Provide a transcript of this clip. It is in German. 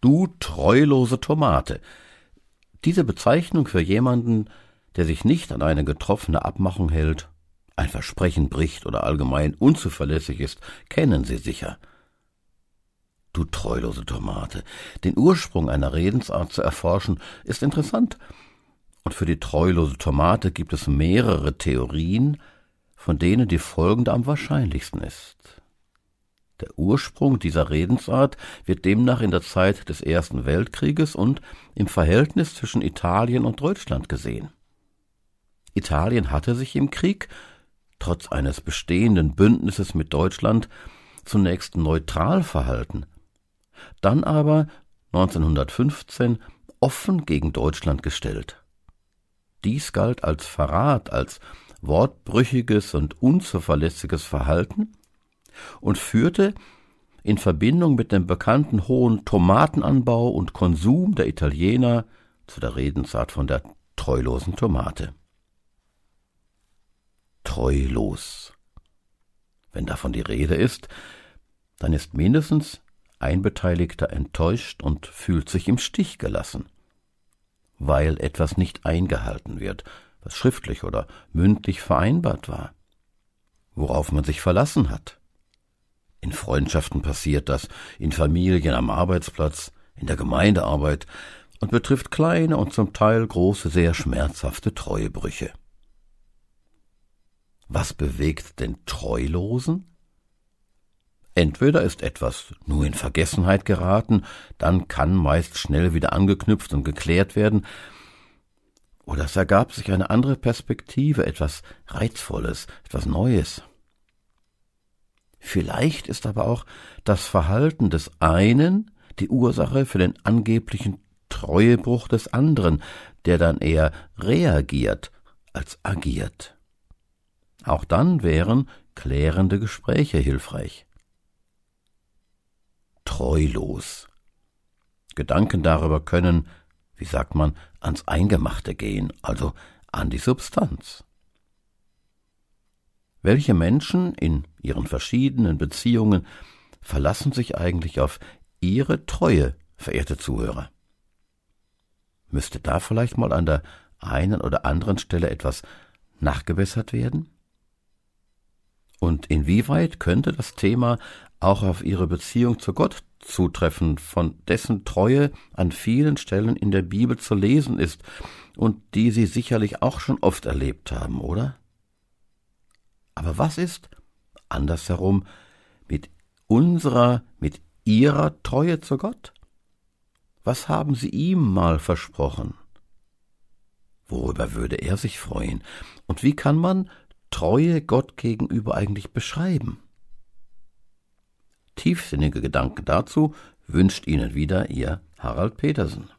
Du treulose Tomate. Diese Bezeichnung für jemanden, der sich nicht an eine getroffene Abmachung hält, ein Versprechen bricht oder allgemein unzuverlässig ist, kennen Sie sicher. Du treulose Tomate. Den Ursprung einer Redensart zu erforschen, ist interessant. Und für die treulose Tomate gibt es mehrere Theorien, von denen die folgende am wahrscheinlichsten ist. Der Ursprung dieser Redensart wird demnach in der Zeit des Ersten Weltkrieges und im Verhältnis zwischen Italien und Deutschland gesehen. Italien hatte sich im Krieg, trotz eines bestehenden Bündnisses mit Deutschland, zunächst neutral verhalten, dann aber 1915 offen gegen Deutschland gestellt. Dies galt als Verrat, als wortbrüchiges und unzuverlässiges Verhalten und führte in Verbindung mit dem bekannten hohen Tomatenanbau und Konsum der Italiener zu der Redensart von der treulosen Tomate. Treulos. Wenn davon die Rede ist, dann ist mindestens ein Beteiligter enttäuscht und fühlt sich im Stich gelassen, weil etwas nicht eingehalten wird, was schriftlich oder mündlich vereinbart war, worauf man sich verlassen hat. In Freundschaften passiert das, in Familien, am Arbeitsplatz, in der Gemeindearbeit und betrifft kleine und zum Teil große, sehr schmerzhafte Treuebrüche. Was bewegt den Treulosen? Entweder ist etwas nur in Vergessenheit geraten, dann kann meist schnell wieder angeknüpft und geklärt werden, oder es ergab sich eine andere Perspektive, etwas Reizvolles, etwas Neues. Vielleicht ist aber auch das Verhalten des einen die Ursache für den angeblichen Treuebruch des anderen, der dann eher reagiert als agiert. Auch dann wären klärende Gespräche hilfreich. Treulos. Gedanken darüber können, wie sagt man, ans Eingemachte gehen, also an die Substanz. Welche Menschen in ihren verschiedenen Beziehungen verlassen sich eigentlich auf ihre Treue, verehrte Zuhörer? Müsste da vielleicht mal an der einen oder anderen Stelle etwas nachgebessert werden? Und inwieweit könnte das Thema auch auf ihre Beziehung zu Gott zutreffen, von dessen Treue an vielen Stellen in der Bibel zu lesen ist und die Sie sicherlich auch schon oft erlebt haben, oder? Aber was ist, andersherum, mit unserer, mit Ihrer Treue zu Gott? Was haben Sie ihm mal versprochen? Worüber würde er sich freuen? Und wie kann man Treue Gott gegenüber eigentlich beschreiben? Tiefsinnige Gedanken dazu wünscht Ihnen wieder Ihr Harald Petersen.